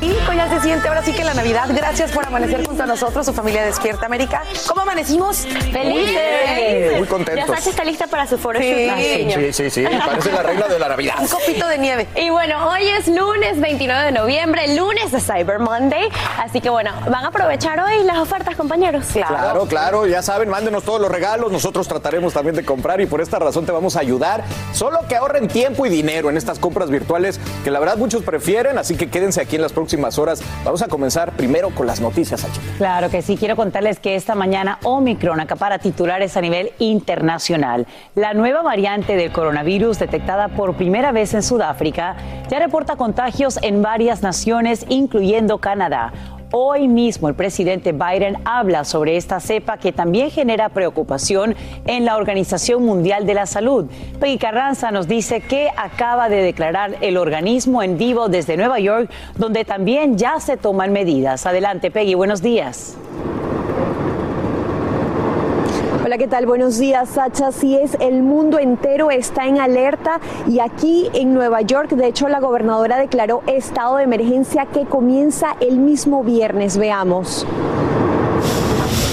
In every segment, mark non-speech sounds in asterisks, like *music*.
Ya se siente ahora sí que la Navidad. Gracias por amanecer junto a nosotros, su familia Despierta América. ¿Cómo amanecimos? ¡Felices! Muy contentos. Ya Sacha está lista para su foro Sí. Sí, sí, sí, parece la regla de la Navidad. Un copito de nieve. Y bueno, hoy es lunes 29 de noviembre, lunes de Cyber Monday. Así que bueno, van a aprovechar hoy las ofertas, compañeros. Claro, claro, ya saben, mándenos todos los regalos, nosotros trataremos también de comprar y por esta razón te vamos a ayudar. Solo que ahorren tiempo y dinero en estas compras virtuales que la verdad muchos prefieren, así que quédense aquí en las próximas horas. Vamos a comenzar primero con las noticias, Sacha. Claro que sí, quiero contarles que esta mañana Omicron acapara titulares a nivel internacional. La nueva variante del coronavirus detectada por primera vez en Sudáfrica ya reporta contagios en varias naciones, incluyendo Canadá. Hoy mismo el presidente Biden habla sobre esta cepa que también genera preocupación en la Organización Mundial de la Salud. Peggy Carranza nos dice que acaba de declarar el organismo en vivo desde Nueva York, donde también ya se toman medidas. Adelante, Peggy, buenos días. Hola, ¿qué tal? Buenos días, Sacha. Sí es, el mundo entero está en alerta y aquí en Nueva York, de hecho, la gobernadora declaró estado de emergencia que comienza el mismo viernes. Veamos.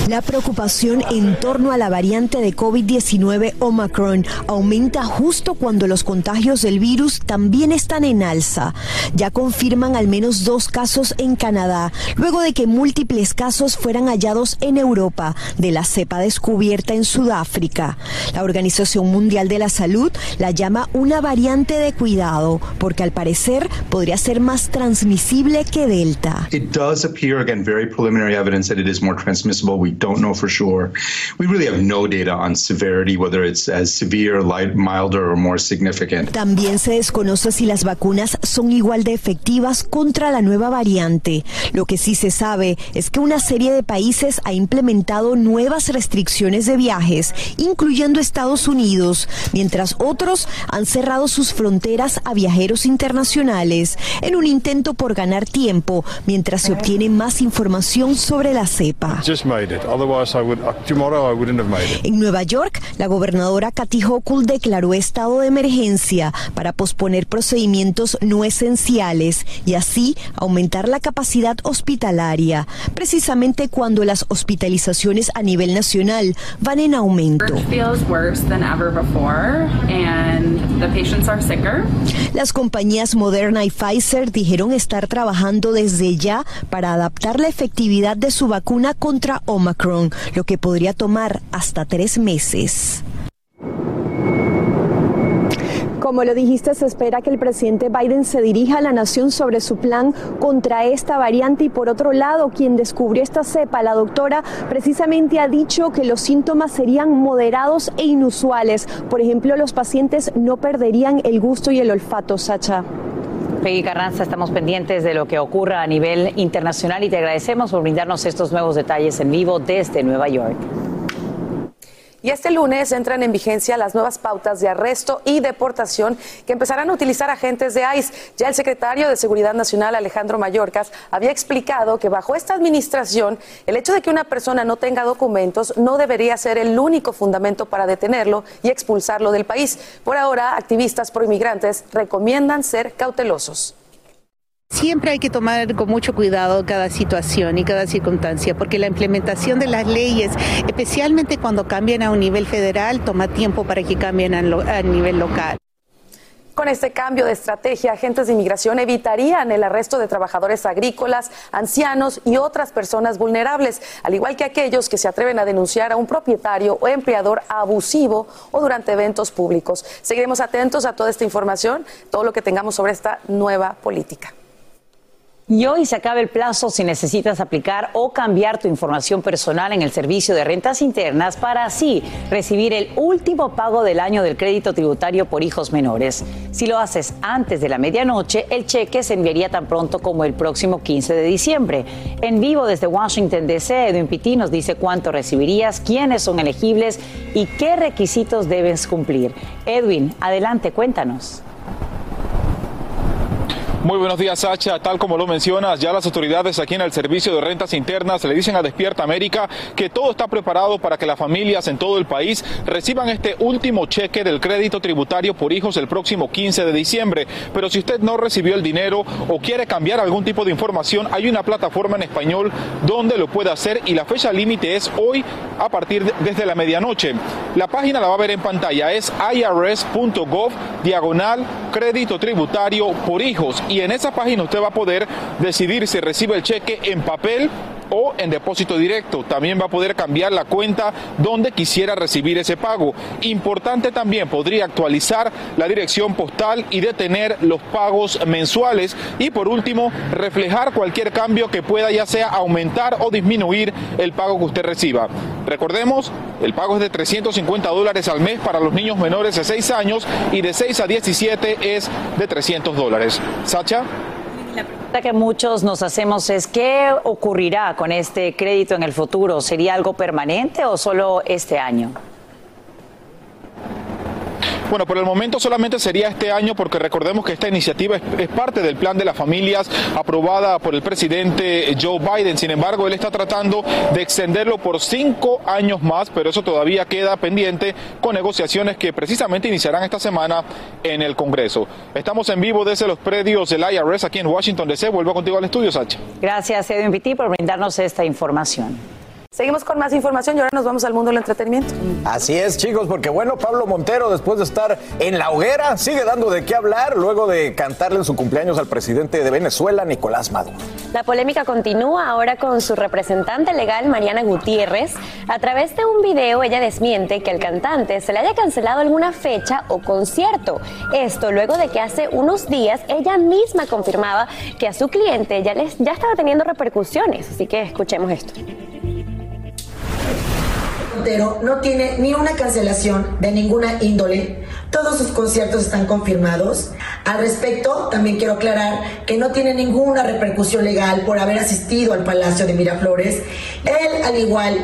La preocupación en torno a la variante de COVID-19 Omicron aumenta justo cuando los contagios del virus también están en alza. Ya confirman al menos dos casos en Canadá, luego de que múltiples casos fueran hallados en Europa de la cepa descubierta en Sudáfrica. La Organización Mundial de la Salud la llama una variante de cuidado, porque al parecer podría ser más transmisible que Delta. Don't know for sure. We really have no data on severity, whether it's as severe, light, milder, or more significant. También se desconoce si las vacunas son igual de efectivas contra la nueva variante. Lo que sí se sabe es que una serie de países ha implementado nuevas restricciones de viajes, incluyendo Estados Unidos, mientras otros han cerrado sus fronteras a viajeros internacionales en un intento por ganar tiempo mientras se obtiene más información sobre la cepa. Just made it. Otherwise, I would, uh, tomorrow I wouldn't have made it. En Nueva York, la gobernadora Kathy Hochul declaró estado de emergencia para posponer procedimientos no esenciales y así aumentar la capacidad hospitalaria, precisamente cuando las hospitalizaciones a nivel nacional van en aumento. feels worse than ever before and the patients are sicker. Las compañías Moderna y Pfizer dijeron estar trabajando desde ya para adaptar la efectividad de su vacuna contra Omicron, lo que podría tomar hasta tres meses. Como lo dijiste, se espera que el presidente Biden se dirija a la nación sobre su plan contra esta variante y por otro lado, quien descubrió esta cepa, la doctora, precisamente ha dicho que los síntomas serían moderados e inusuales. Por ejemplo, los pacientes no perderían el gusto y el olfato, Sacha. Peggy Carranza, estamos pendientes de lo que ocurra a nivel internacional y te agradecemos por brindarnos estos nuevos detalles en vivo desde Nueva York. Y este lunes entran en vigencia las nuevas pautas de arresto y deportación que empezarán a utilizar agentes de ICE. Ya el secretario de Seguridad Nacional, Alejandro Mayorkas, había explicado que bajo esta administración, el hecho de que una persona no tenga documentos no debería ser el único fundamento para detenerlo y expulsarlo del país. Por ahora, activistas pro inmigrantes recomiendan ser cautelosos. Siempre hay que tomar con mucho cuidado cada situación y cada circunstancia, porque la implementación de las leyes, especialmente cuando cambian a un nivel federal, toma tiempo para que cambien a, nivel local. Con este cambio de estrategia, agentes de inmigración evitarían el arresto de trabajadores agrícolas, ancianos y otras personas vulnerables, al igual que aquellos que se atreven a denunciar a un propietario o empleador abusivo o durante eventos públicos. Seguiremos atentos a toda esta información, todo lo que tengamos sobre esta nueva política. Y hoy se acaba el plazo si necesitas aplicar o cambiar tu información personal en el servicio de rentas internas para así recibir el último pago del año del crédito tributario por hijos menores. Si lo haces antes de la medianoche, el cheque se enviaría tan pronto como el próximo 15 de diciembre. En vivo desde Washington DC, Edwin Pitti nos dice cuánto recibirías, quiénes son elegibles y qué requisitos debes cumplir. Edwin, adelante, cuéntanos. Muy buenos días, Sacha. Tal como lo mencionas, ya las autoridades aquí en el Servicio de Rentas Internas le dicen a Despierta América que todo está preparado para que las familias en todo el país reciban este último cheque del crédito tributario por hijos el próximo 15 de diciembre. Pero si usted no recibió el dinero o quiere cambiar algún tipo de información, hay una plataforma en español donde lo puede hacer y la fecha límite es hoy a partir de, desde la medianoche. La página la va a ver en pantalla, es irs.gov diagonal crédito tributario por hijos en esa página usted va a poder decidir si recibe el cheque en papel o en depósito directo. También va a poder cambiar la cuenta donde quisiera recibir ese pago. Importante también, podría actualizar la dirección postal y detener los pagos mensuales. Y por último, reflejar cualquier cambio que pueda ya sea aumentar o disminuir el pago que usted reciba. Recordemos, el pago es de 350 dólares al mes para los niños menores de 6 años y de 6 a 17 es de 300 dólares. Sacha. La que muchos nos hacemos es, ¿qué ocurrirá con este crédito en el futuro? ¿Sería algo permanente o solo este año? Bueno, por el momento solamente sería este año porque recordemos que esta iniciativa es, parte del plan de las familias aprobada por el presidente Joe Biden. Sin embargo, él está tratando de extenderlo por cinco años más, pero eso todavía queda pendiente con negociaciones que precisamente iniciarán esta semana en el Congreso. Estamos en vivo desde los predios del IRS aquí en Washington DC. Vuelvo contigo al estudio, Sacha. Gracias, Edwin Pitti, por brindarnos esta información. Seguimos con más información y ahora nos vamos al mundo del entretenimiento. Así es, chicos, porque bueno, Pablo Montero, después de estar en la hoguera, sigue dando de qué hablar luego de cantarle en su cumpleaños al presidente de Venezuela, Nicolás Maduro. La polémica continúa ahora con su representante legal, Mariana Gutiérrez. A través de un video, ella desmiente que al cantante se le haya cancelado alguna fecha o concierto. Esto luego de que hace unos días ella misma confirmaba que a su cliente ya, les, ya estaba teniendo repercusiones. Así que escuchemos esto no tiene ni una cancelación de ninguna índole. Todos sus conciertos están confirmados. Al respecto, también quiero aclarar que no tiene ninguna repercusión legal por haber asistido al Palacio de Miraflores. Él, al igual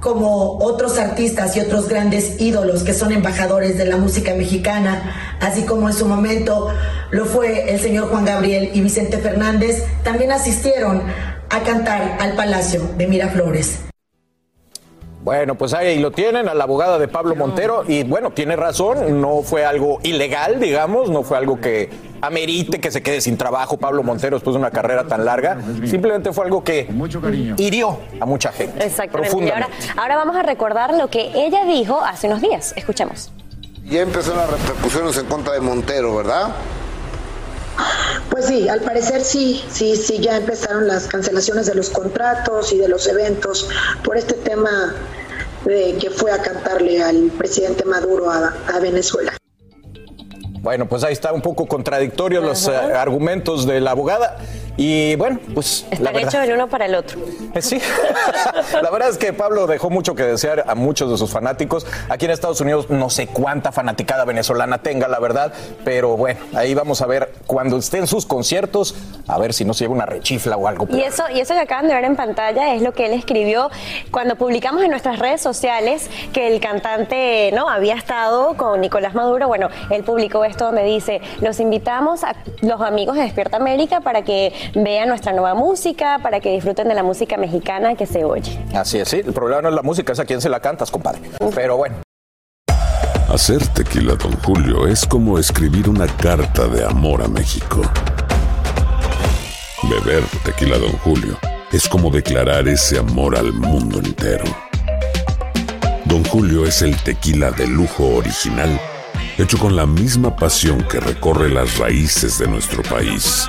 como otros artistas y otros grandes ídolos que son embajadores de la música mexicana, así como en su momento lo fue el señor Juan Gabriel y Vicente Fernández, también asistieron a cantar al Palacio de Miraflores. Bueno, pues ahí lo tienen, a la abogada de Pablo Montero, y bueno, tiene razón, no fue algo ilegal, digamos, no fue algo que amerite que se quede sin trabajo Pablo Montero después de una carrera tan larga, simplemente fue algo que hirió a mucha gente. Exactamente. Y ahora, ahora vamos a recordar lo que ella dijo hace unos días. Escuchemos. Ya empezaron las repercusiones en contra de Montero, ¿verdad? Pues sí, al parecer sí, sí, sí, ya empezaron las cancelaciones de los contratos y de los eventos por este tema de que fue a cantarle al presidente Maduro a, Venezuela. Bueno, pues ahí está un poco contradictorios los eh, argumentos de la abogada. Y bueno, pues. Están hechos el uno para el otro. Eh, sí. *laughs* la verdad es que Pablo dejó mucho que desear a muchos de sus fanáticos. Aquí en Estados Unidos no sé cuánta fanaticada venezolana tenga, la verdad. Pero bueno, ahí vamos a ver cuando esté en sus conciertos, a ver si no se lleva una rechifla o algo. Y eso, y eso que acaban de ver en pantalla es lo que él escribió cuando publicamos en nuestras redes sociales que el cantante no había estado con Nicolás Maduro. Bueno, él publicó esto donde dice: Los invitamos a los amigos de Despierta América para que vean nuestra nueva música, para que disfruten de la música mexicana que se oye. Así es, sí. El problema no es la música, es a quién se la cantas, compadre. Pero bueno. Hacer tequila, don Julio, es como escribir una carta de amor a México. Beber tequila, Don Julio, es como declarar ese amor al mundo entero. Don Julio es el tequila de lujo original, hecho con la misma pasión que recorre las raíces de nuestro país.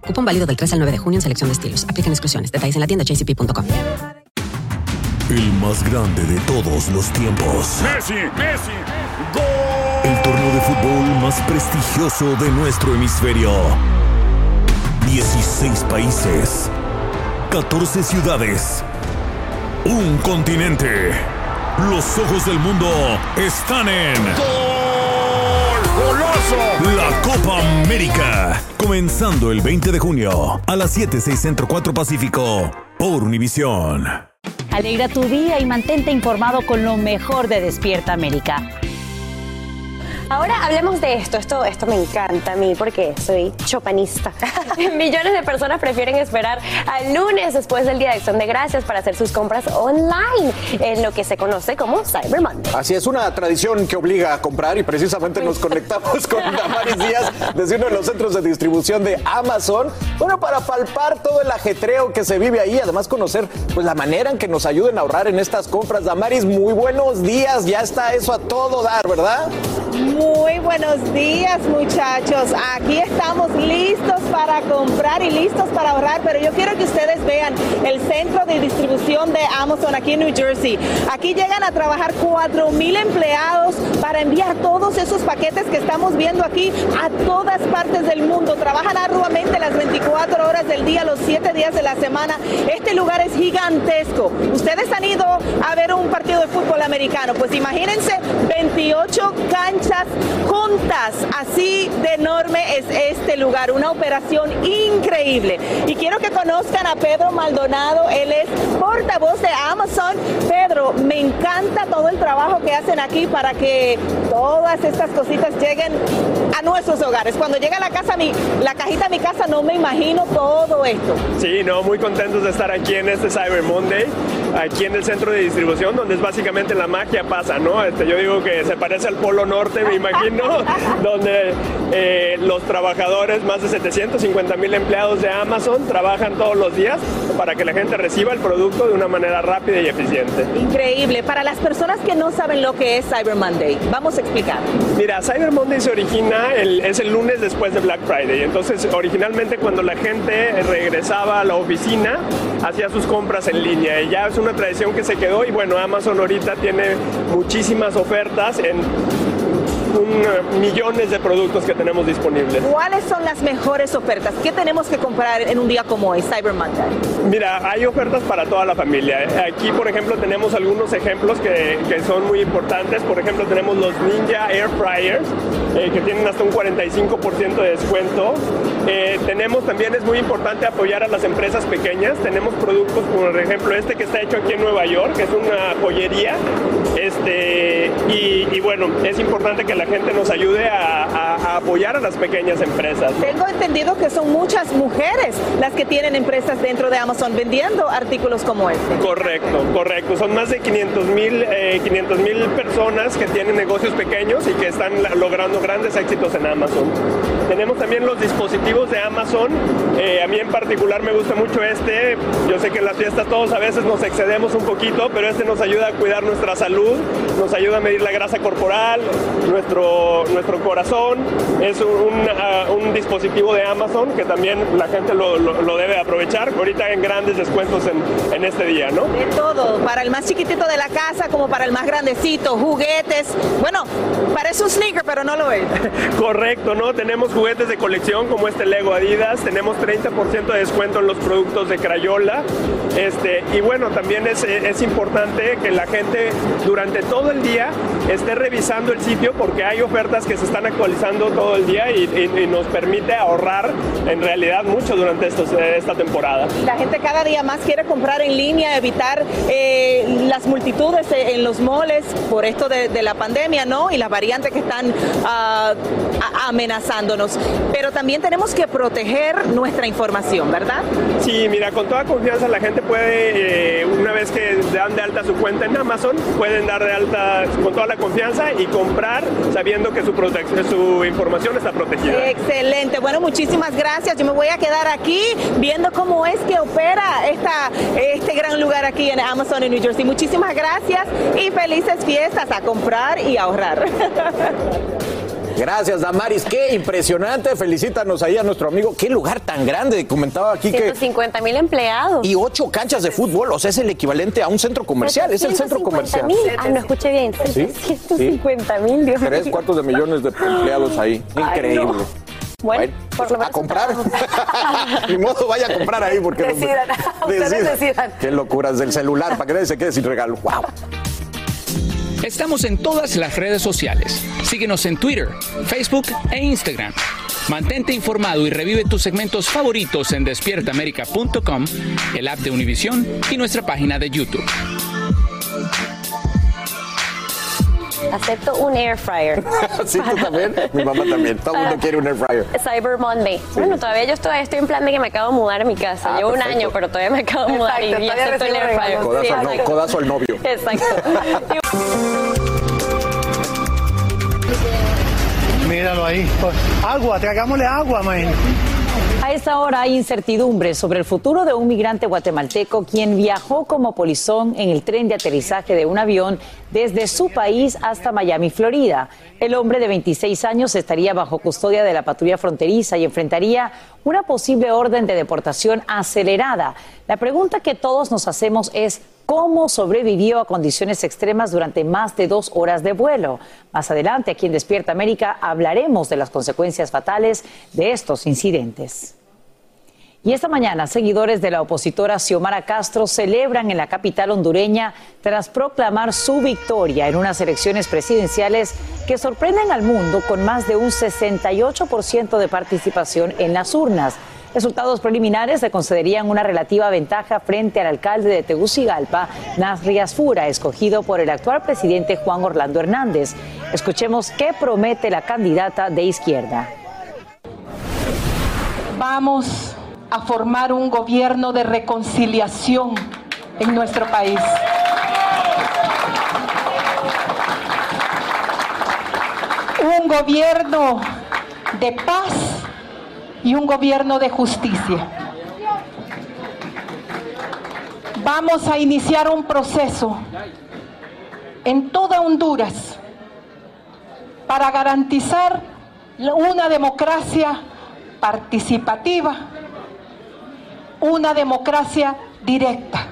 Cupón válido del 3 al 9 de junio en selección de estilos. Aplican exclusiones. Detalles en la tienda jcp.com. El más grande de todos los tiempos. Messi, Messi, El torneo de fútbol más prestigioso de nuestro hemisferio. 16 países. 14 ciudades. Un continente. Los ojos del mundo están en. ¡Goloso! Copa América. Comenzando el 20 de junio a las 7, 6 Centro 4 Pacífico por Univisión. Alegra tu día y mantente informado con lo mejor de Despierta América. Ahora hablemos de esto. Esto, esto me encanta a mí porque soy chopanista. *laughs* *laughs* Millones de personas prefieren esperar al lunes después del Día de Acción de Gracias para hacer sus compras online en lo que se conoce como Cyber Monday. Así es una tradición que obliga a comprar y precisamente nos conectamos con *laughs* Damaris Díaz desde uno de los centros de distribución de Amazon. Bueno, para palpar todo el ajetreo que se vive ahí, además conocer pues la manera en que nos ayuden a ahorrar en estas compras. Damaris, muy buenos días. Ya está eso a todo dar, ¿verdad? Muy buenos días muchachos. Aquí estamos listos para comprar y listos para ahorrar, pero yo quiero que ustedes vean el centro de distribución de Amazon aquí en New Jersey. Aquí llegan a trabajar 4 mil empleados para enviar todos esos paquetes que estamos viendo aquí a todas partes del mundo. Trabajan arduamente las 24 horas del día, los 7 días de la semana. Este lugar es gigantesco. Ustedes han ido a ver un partido de fútbol americano, pues imagínense 28 canchas juntas. Así de enorme es este lugar, una operación increíble. Y quiero que conozcan a Pedro Maldonado, él es portavoz de Amazon. Pedro, me encanta todo el trabajo que hacen aquí para que todas estas cositas lleguen nuestros hogares. Cuando llega la casa, mi, la cajita a mi casa, no me imagino todo esto. Sí, no, muy contentos de estar aquí en este Cyber Monday, aquí en el centro de distribución, donde es básicamente la magia pasa, ¿no? Este, yo digo que se parece al Polo Norte, me imagino, *laughs* donde eh, los trabajadores, más de 750 mil empleados de Amazon, trabajan todos los días para que la gente reciba el producto de una manera rápida y eficiente. Increíble. Para las personas que no saben lo que es Cyber Monday, vamos a explicar. Mira, Cyber Monday se origina, el- es el lunes después de Black Friday. Entonces, originalmente cuando la gente regresaba a la oficina, hacía sus compras en línea. Y ya es una tradición que se quedó. Y bueno, Amazon ahorita tiene muchísimas ofertas en un, eh, millones de productos que tenemos disponibles. ¿Cuáles son las mejores ofertas? ¿Qué tenemos que comprar en un día como hoy, Cyber Monday? Mira, hay ofertas para toda la familia. Aquí, por ejemplo, tenemos algunos ejemplos que, que son muy importantes. Por ejemplo, tenemos los Ninja Air Fryers, eh, que tienen hasta un 45% de descuento. Eh, tenemos también, es muy importante apoyar a las empresas pequeñas. Tenemos productos, por ejemplo, este que está hecho aquí en Nueva York, que es una joyería. Este, y, y bueno, es importante que la gente nos ayude a, a- a apoyar a las pequeñas empresas. Tengo entendido que son muchas mujeres las que tienen empresas dentro de Amazon vendiendo artículos como este. Correcto, correcto. Son más de 500 mil personas que tienen negocios pequeños y que están la- logrando grandes éxitos en Amazon. Tenemos también los dispositivos de Amazon. Eh, a mí en particular me gusta mucho este. Yo sé que en las fiestas todos a veces nos excedemos un poquito, pero este nos ayuda a cuidar nuestra salud, nos ayuda a medir la grasa corporal, nuestro, nuestro corazón. Es un, ah, un dispositivo de Amazon que también la gente lo, lo- lo debe aprovechar. Ahorita en grandes descuentos en, en este día, ¿no? De todo, para el más chiquitito de la casa como para el más grandecito, juguetes. Bueno, parece un sneaker, pero no lo es. *laughs* Correcto, ¿no? Tenemos juguetes de colección como este Lego Adidas, tenemos 30% de descuento en los productos de Crayola. Este, y bueno, también es, es importante que la gente durante todo el día esté revisando el sitio porque hay ofertas que se están actualizando todo el día y, y- y nos permite ahorrar en realidad mucho durante estos- esta temporada. La gente cada día más quiere comprar en línea, evitar eh, las multitudes eh, en los moles por esto de, de la pandemia, ¿no? Y las variantes que están ah, amenazándonos. Pero también tenemos que proteger nuestra información, ¿verdad? Sí, mira, con toda confianza la gente puede, eh, una vez que dan de alta su cuenta en Amazon, pueden dar de alta con toda la confianza y comprar sabiendo que su, su información está protegida. Excelente. Bueno, muchísimas gracias. Yo me voy a quedar aquí viendo cómo es que opera esta, este gran lugar aquí en Amazon en New Jersey. Muchísimas gracias y felices fiestas a comprar y ahorrar. *laughs* Gracias, Damaris. Qué impresionante. Felicítanos ahí a nuestro amigo. Qué lugar tan grande. Comentaba aquí que. 150 mil empleados. Y ocho canchas de fútbol. O sea, es el equivalente a un centro comercial. Es el centro comercial. mil. Ah, no escuché bien. Sí, 150 mil, Dios Tres cuartos de millones de empleados ahí. Increíble. no. Bueno, por lo a menos comprar. *laughs* Ni modo, vaya a comprar ahí porque *laughs* Decidan. Ustedes decidan. Qué locuras del celular para que nadie se quede sin regalo. Wow. Estamos en todas las redes sociales. Síguenos en Twitter, Facebook e Instagram. Mantente informado y revive tus segmentos favoritos en despiertaamerica.com, el app de Univision y nuestra página de YouTube. Acepto un air fryer. *laughs* sí, tú también. Mi mamá también. Todo el mundo quiere un air fryer. Cyber Monday. Bueno, todavía yo estoy, estoy en plan de que me acabo de mudar a mi casa. Ah, Llevo un perfecto. año, pero todavía me acabo de mudar Exacto, y acepto el air fryer. Codazo, Sí, al no- codazo al novio. Exacto. *laughs* Míralo ahí. Pues, agua, tragámosle agua, man. A esta hora hay incertidumbre sobre el futuro de un migrante guatemalteco quien viajó como polizón en el tren de aterrizaje de un avión desde su país hasta Miami, Florida. El hombre de 26 años estaría bajo custodia de la patrulla fronteriza y enfrentaría una posible orden de deportación acelerada. La pregunta que todos nos hacemos es cómo sobrevivió a condiciones extremas durante más de dos horas de vuelo. Más adelante, aquí en Despierta América, hablaremos de las consecuencias fatales de estos incidentes. Y esta mañana, seguidores de la opositora Xiomara Castro celebran en la capital hondureña tras proclamar su victoria en unas elecciones presidenciales que sorprenden al mundo con más de un 68% de participación en las urnas. Resultados preliminares le concederían una relativa ventaja frente al alcalde de Tegucigalpa, Nasri Asfura, escogido por el actual presidente Juan Orlando Hernández. Escuchemos qué promete la candidata de izquierda. Vamos a formar un gobierno de reconciliación en nuestro país. Un gobierno de paz y un gobierno de justicia. Vamos a iniciar un proceso en toda Honduras para garantizar una democracia participativa, una democracia directa.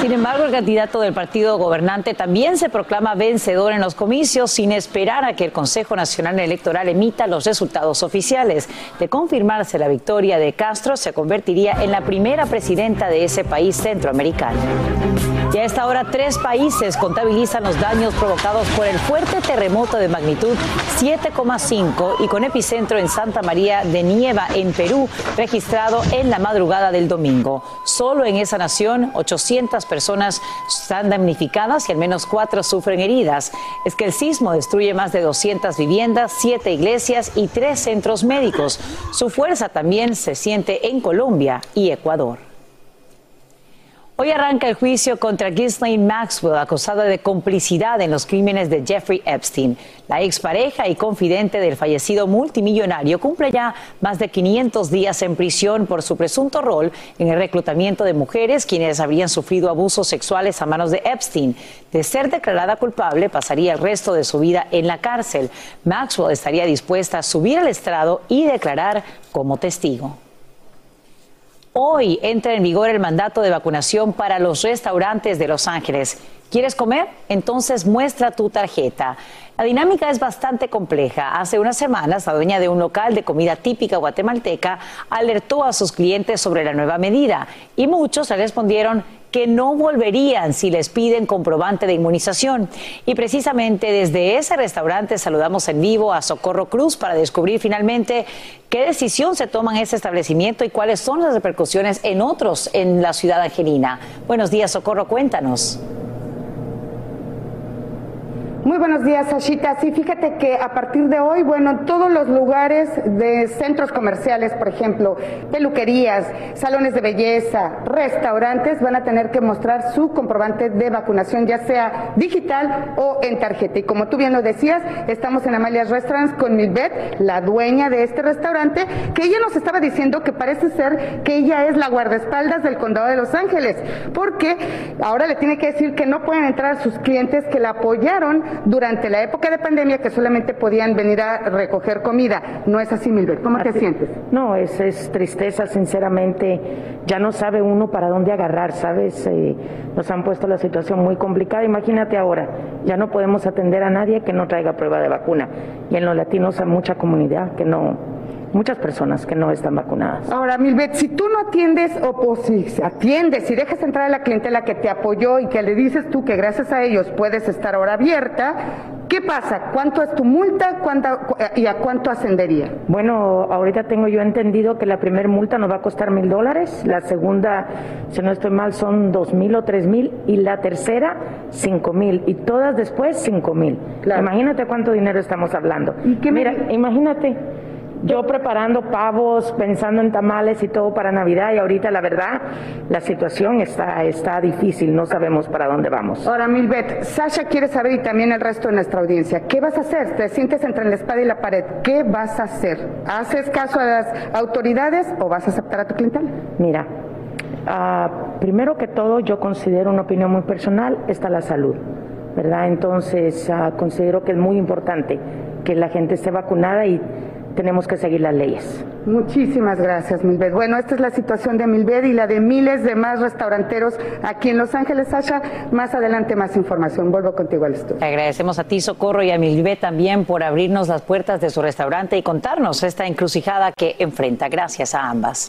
Sin embargo, el candidato del partido gobernante también se proclama vencedor en los comicios sin esperar a que el Consejo Nacional Electoral emita los resultados oficiales. De confirmarse la victoria de Castro, se convertiría en la primera presidenta de ese país centroamericano. Y a esta hora, tres países contabilizan los daños provocados por el fuerte terremoto de magnitud 7,5 y con epicentro en Santa María de Nieva, en Perú, registrado en la madrugada del domingo. Solo en esa nación, 800 personas están damnificadas y al menos cuatro sufren heridas. Es que el sismo destruye más de 200 viviendas, siete iglesias y tres centros médicos. Su fuerza también se siente en Colombia y Ecuador. Hoy arranca el juicio contra Ghislaine Maxwell, acusada de complicidad en los crímenes de Jeffrey Epstein. La expareja y confidente del fallecido multimillonario cumple ya más de 500 días en prisión por su presunto rol en el reclutamiento de mujeres quienes habrían sufrido abusos sexuales a manos de Epstein. De ser declarada culpable, pasaría el resto de su vida en la cárcel. Maxwell estaría dispuesta a subir al estrado y declarar como testigo. Hoy entra en vigor el mandato de vacunación para los restaurantes de Los Ángeles. ¿Quieres comer? Entonces muestra tu tarjeta. La dinámica es bastante compleja. Hace unas semanas, la dueña de un local de comida típica guatemalteca alertó a sus clientes sobre la nueva medida y muchos le respondieron que no volverían si les piden comprobante de inmunización. Y precisamente desde ese restaurante saludamos en vivo a Socorro Cruz para descubrir finalmente qué decisión se toma en ese establecimiento y cuáles son las repercusiones en otros en la ciudad angelina. Buenos días, Socorro, cuéntanos. Muy buenos días, Sashita. Sí, fíjate que a partir de hoy, bueno, todos los lugares de centros comerciales, por ejemplo, peluquerías, salones de belleza, restaurantes, van a tener que mostrar su comprobante de vacunación, ya sea digital o en tarjeta. Y como tú bien lo decías, estamos en Amalia's Restaurants con Milbet, la dueña de este restaurante, que ella nos estaba diciendo que parece ser que ella es la guardaespaldas del condado de Los Ángeles, porque ahora le tiene que decir que no pueden entrar sus clientes que la apoyaron durante la época de pandemia que solamente podían venir a recoger comida. No es así, Milbert. ¿Cómo te sientes? No, es, es tristeza, sinceramente. Ya no sabe uno para dónde agarrar, ¿sabes? Eh, nos han puesto la situación muy complicada. Imagínate ahora, ya no podemos atender a nadie que no traiga prueba de vacuna. Y en los latinos hay mucha comunidad que no, muchas personas que no están vacunadas. Ahora, Milbet, si tú no atiendes o, si atiendes, si dejas entrar a la clientela que te apoyó y que le dices tú que gracias a ellos puedes estar ahora abierta, ¿qué pasa? ¿Cuánto es tu multa y a cuánto ascendería? Bueno, ahorita tengo yo entendido que la primera multa nos va a costar mil dólares, la segunda, si no estoy mal, son dos mil o tres mil y la tercera cinco mil y todas después cinco mil. Imagínate cuánto dinero estamos hablando. ¿Y qué Mira, imagínate yo preparando pavos, pensando en tamales y todo para Navidad y ahorita la verdad la situación está, está difícil, no sabemos para dónde vamos. Ahora, Milbet, Sasha quiere saber y también el resto de nuestra audiencia, ¿qué vas a hacer? ¿Te sientes entre la espada y la pared? ¿Qué vas a hacer? ¿Haces caso a las autoridades o vas a aceptar a tu clientela? Mira, ah, primero que todo yo considero una opinión muy personal, está la salud. ¿verdad? Entonces, ah, considero que es muy importante que la gente esté vacunada y tenemos que seguir las leyes. Muchísimas gracias, Milved. Bueno, esta es la situación de Milved y la de miles de más restauranteros aquí en Los Ángeles. Sasha, más adelante más información. Vuelvo contigo al estudio. agradecemos a ti, Socorro, y a Milved también por abrirnos las puertas de su restaurante y contarnos esta encrucijada que enfrenta. Gracias a ambas.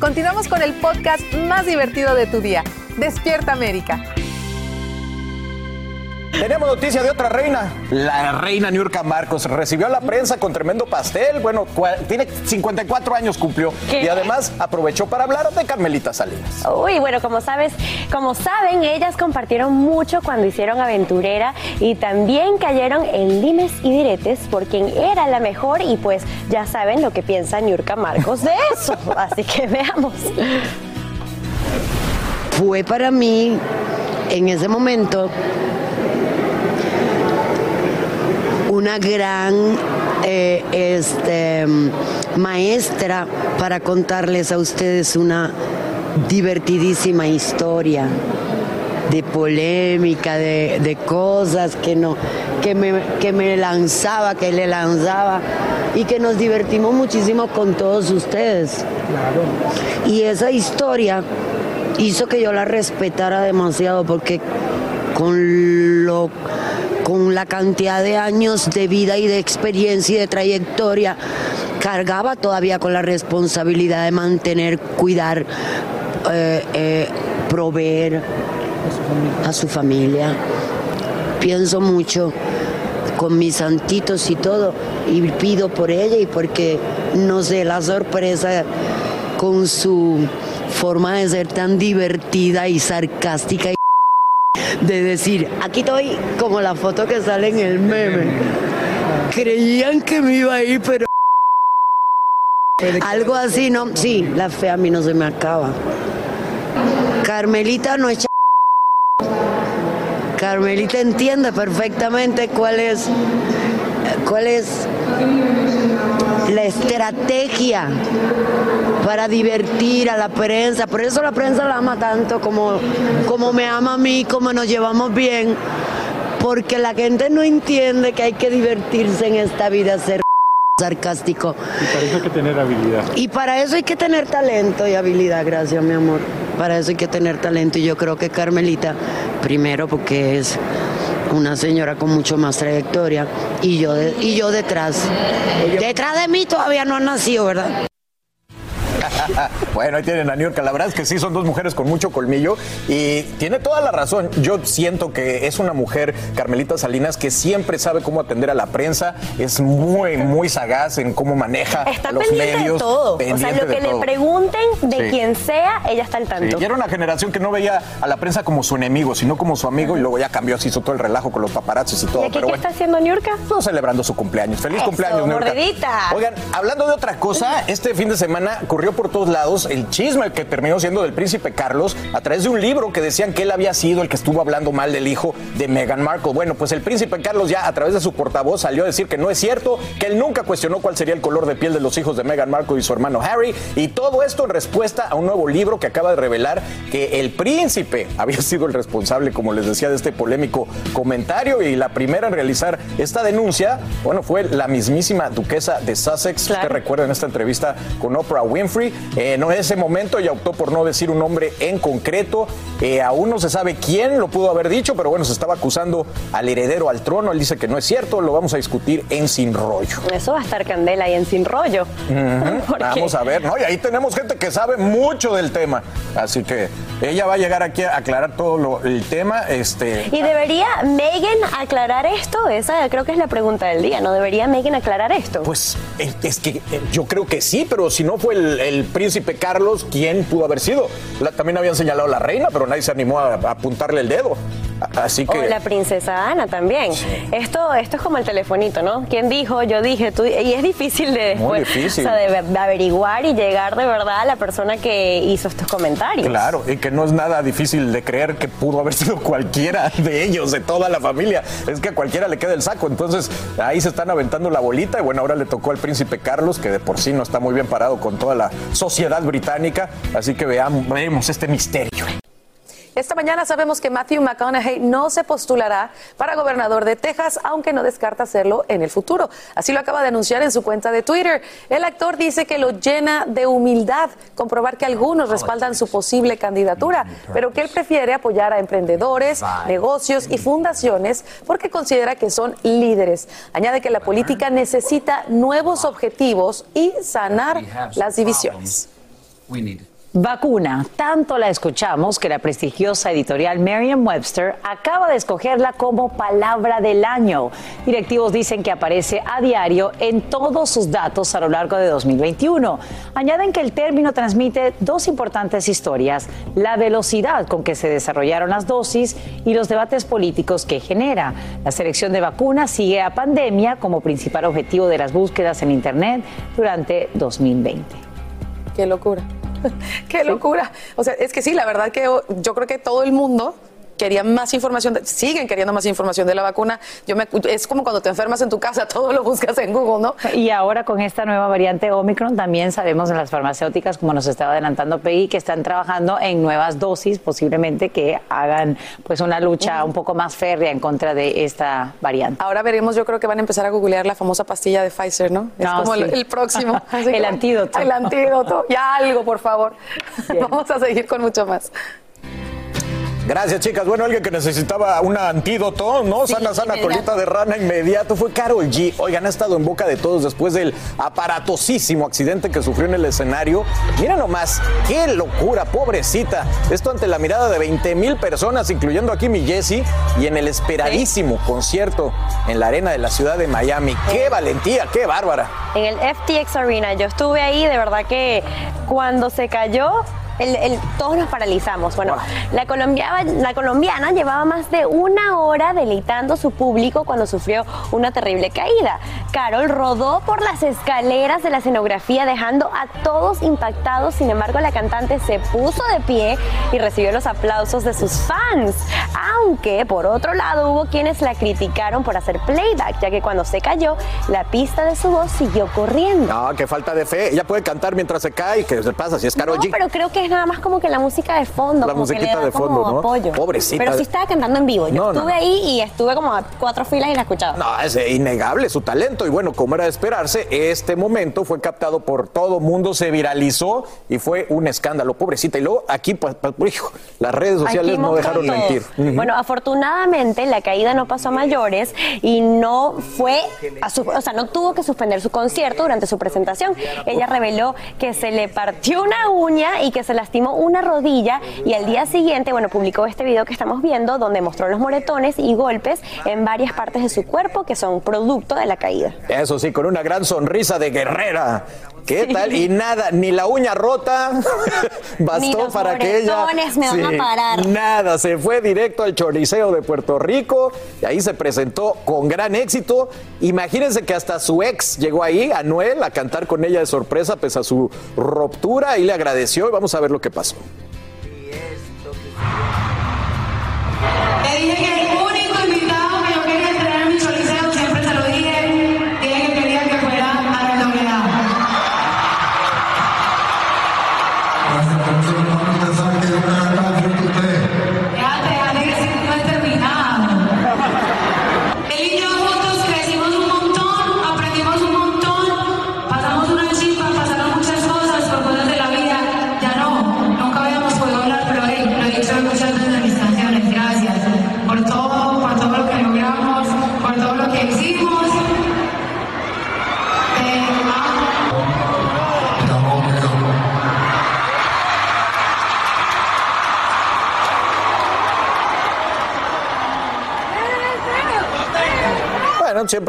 Continuamos con el podcast más divertido de tu día, Despierta América. Tenemos noticia de otra reina. La reina Niurka Marcos recibió a la prensa con tremendo pastel. Bueno, tiene 54 años cumplió. Y además aprovechó para hablar de Carmelita Salinas. Uy, bueno, como sabes, como saben, ellas compartieron mucho cuando hicieron Aventurera y también cayeron en limes y diretes por quien era la mejor y pues ya saben lo que piensa Niurka Marcos de eso. *laughs* Así que veamos. Fue para mí en ese momento una gran eh, este, maestra para contarles a ustedes una divertidísima historia de polémica, de, cosas que, no, que, me, que me lanzaba, que le lanzaba y que nos divertimos muchísimo con todos ustedes. Y esa historia hizo que yo la respetara demasiado porque con lo con la cantidad de años de vida y de experiencia y de trayectoria cargaba todavía con la responsabilidad de mantener, cuidar, eh, eh, proveer a su familia. Pienso mucho con mis santitos y todo y pido por ella y porque no sé la sorpresa con su forma de ser tan divertida y sarcástica de decir, aquí estoy como la foto que sale en el meme. Creían que me iba a ir, pero algo así, ¿no? Sí, la fe a mí no se me acaba. Carmelita no es Carmelita entiende perfectamente cuál es cuál es la estrategia para divertir a la prensa. Por eso la prensa la ama tanto como, como me ama a mí, como nos llevamos bien. Porque la gente no entiende que hay que divertirse en esta vida, ser sarcástico. Y para eso hay que tener habilidad. Y para eso hay que tener talento y habilidad, gracias mi amor. Para eso hay que tener talento y yo creo que Carmelita, primero porque es una señora con mucho más trayectoria y yo, de- y yo detrás. Detrás de mí todavía no han nacido, ¿verdad? *laughs* bueno, ahí tienen a Niurka. La verdad es que sí, son dos mujeres con mucho colmillo y tiene toda la razón. Yo siento que es una mujer, Carmelita Salinas, que siempre sabe cómo atender a la prensa, es muy, muy sagaz en cómo maneja Está a los pendiente medios. de todo. O sea, lo que le todo. pregunten de Sí. quien sea, ella está al Sí, tanto. y era una generación que no veía a la prensa como su enemigo, sino como su amigo, y luego ya cambió, se hizo todo el relajo con los paparazzis y todo. ¿Y aquí pero qué bueno, está haciendo Niurka? Estamos celebrando su cumpleaños. Feliz Eso, cumpleaños, Niurka. mordidita. Oigan, hablando de otra cosa, este fin de semana corrió por todos lados el chisme que terminó siendo del príncipe Carlos a través de un libro que decían que él había sido el que estuvo hablando mal del hijo de Meghan Markle. Bueno, pues el príncipe Carlos ya a través de su portavoz salió a decir que no es cierto, que él nunca cuestionó cuál sería el color de piel de los hijos de Meghan Markle y su hermano Harry. Y todo esto en respuesta a un nuevo libro que acaba de revelar que el príncipe *laughs* había sido el responsable, como les decía, de este polémico comentario. Y la primera en realizar esta denuncia, bueno, fue la mismísima duquesa de Sussex. Usted recuerda en esta entrevista con Oprah Winfrey. Eh, no, en ese momento ella optó por no decir un nombre en concreto. Eh, aún no se sabe quién lo pudo haber dicho, pero bueno, se estaba acusando al heredero al trono. Él dice que no es cierto. Lo vamos a discutir en Sin Rollo. Eso va a estar candela y en sin rollo. *laughs* Vamos a ver, ¿no? Y ahí tenemos gente que sabe mucho del tema. Así que ella va a llegar aquí a aclarar todo lo- el tema. Este, ¿Y debería Megan aclarar esto? Esa creo que es la pregunta del día, ¿no? ¿Debería Megan aclarar esto? Pues es que eh, yo creo que sí, pero si no fue el, príncipe Carlos, ¿quién pudo haber sido? La- también habían señalado a la reina, pero nadie se animó a apuntarle el dedo. Así que. O la princesa Ana también. Esto, esto es como el telefonito, ¿no? ¿Quién dijo? Yo dije, tú. Y es difícil de Muy después, difícil. o sea, de, de averiguar y llegar de verdad a la persona que hizo estos comentarios. Claro, y que no es nada difícil de creer que pudo haber *laughs* sido cualquiera de ellos, de toda la familia. Es que a cualquiera le queda el saco. Entonces ahí se están aventando la bolita y bueno, ahora le tocó al príncipe Carlos, que de por sí no está muy bien parado con toda la sociedad británica. Así que veamos, veamos este misterio. Esta mañana sabemos que Matthew McConaughey no se postulará para gobernador de Texas, aunque no descarta hacerlo en el futuro. Así lo acaba de anunciar en su cuenta de Twitter. El actor dice que lo llena de humildad comprobar que algunos respaldan su posible candidatura, pero que él prefiere apoyar a emprendedores, negocios y fundaciones porque considera que son líderes. Añade que la política necesita nuevos objetivos y sanar las divisiones. Vacuna, tanto la escuchamos que la prestigiosa editorial Merriam-Webster acaba de escogerla como palabra del año. Directivos dicen que aparece a diario en todos sus datos a lo largo de 2021. Añaden que el término transmite dos importantes historias, la velocidad con que se desarrollaron las dosis y los debates políticos que genera. La selección de vacunas sigue a pandemia como principal objetivo de las búsquedas en Internet durante 2020. Qué locura. *laughs* Qué locura. O sea, es que sí, la verdad que yo creo que todo el mundo quería más información, de- siguen queriendo más información de la vacuna. Yo me, es como cuando te enfermas en tu casa, *laughs* todo lo buscas en Google, ¿no? Y ahora con esta nueva variante Omicron también sabemos en las farmacéuticas, como nos estaba adelantando PI, que están trabajando en nuevas dosis, posiblemente que hagan pues una lucha un poco más férrea en contra de esta variante. Ahora veremos, yo creo que van a empezar a googlear la famosa pastilla de Pfizer, ¿no? Es No, como el, sí. el próximo. *laughs* El antídoto. El antídoto. Ya algo, por favor. *laughs* Vamos a seguir con mucho más. Gracias, chicas. Bueno, alguien que necesitaba un antídoto, ¿no? Sí, sana, sana, colita de rana inmediato. Fue Carol G. Oigan, ha estado en boca de todos después del aparatosísimo accidente que sufrió en el escenario. Mira nomás, qué locura, pobrecita. Esto ante la mirada de 20 mil personas, incluyendo aquí mi Jessie, y en el esperadísimo concierto en la arena de la ciudad de Miami. ¡Qué valentía, qué bárbara! En el FTX Arena, yo estuve ahí, de verdad que cuando se cayó, el- el- todos nos paralizamos. Bueno, la, colombiana, la colombiana llevaba más de una hora deleitando a su público cuando sufrió una terrible caída. Carol rodó por las escaleras de la escenografía dejando a todos impactados. Sin embargo, la cantante se puso de pie y recibió los aplausos de sus fans. Aunque, por otro lado, hubo quienes la criticaron por hacer playback, ya que cuando se cayó, la pista de su voz siguió corriendo. No, qué falta de fe. Ella puede cantar mientras se cae. ¿Qué se pasa? Si es Carol No, G. pero creo que es nada más como que la música de fondo. La como que musiquita le da de fondo, como ¿no? apoyo. Pobrecita. Pero sí estaba cantando en vivo. Yo No, estuve no. ahí y estuve como a cuatro filas y la escuchaba. No, es innegable su talento. Y bueno, como era de esperarse, este momento fue captado por todo mundo, se viralizó y fue un escándalo. Pobrecita. Y luego aquí, pues, pues, hijo, las redes sociales no dejaron todo. mentir. Bueno, afortunadamente la caída no pasó a mayores y no fue, a su- o sea, no tuvo que suspender su concierto durante su presentación. Ella reveló que se le partió una uña y que se lastimó una rodilla y al día siguiente, bueno, publicó este video que estamos viendo donde mostró los moretones y golpes en varias partes de su cuerpo que son producto de la caída. Eso sí, con una gran sonrisa de guerrera. ¿Qué tal? Y nada, ni la uña rota *laughs* bastó Ni los para que ella. me van a parar. Nada, se fue directo al choriceo de Puerto Rico y ahí se presentó con gran éxito. Imagínense que hasta su ex llegó ahí, Anuel, a cantar con ella de sorpresa pese a su ruptura y le agradeció y vamos a ver lo que pasó. Le dije que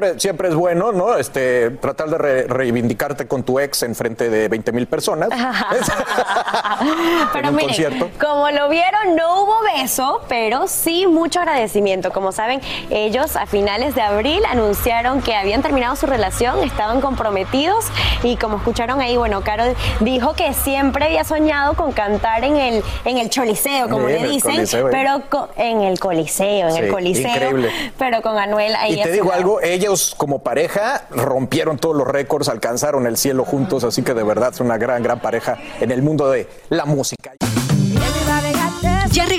siempre, siempre es bueno, ¿no? Este, tratar de re- reivindicarte con tu ex en frente de 20 mil personas. *laughs* *laughs* Pero miren, concierto. como lo vieron, no hubo beso, pero sí mucho agradecimiento. Como saben, ellos a finales de abril anunciaron que habían terminado su relación, estaban comprometidos y como escucharon ahí, bueno, Carol dijo que siempre había soñado con cantar en el, en el choliseo, como le dicen, Coliseo, ¿eh? pero en el coliseo, en Sí, el coliseo, increíble. pero con Anuel ahí Y te digo algo, como pareja rompieron todos los récords, alcanzaron el cielo juntos, así que de verdad es una gran, gran pareja en el mundo de la música.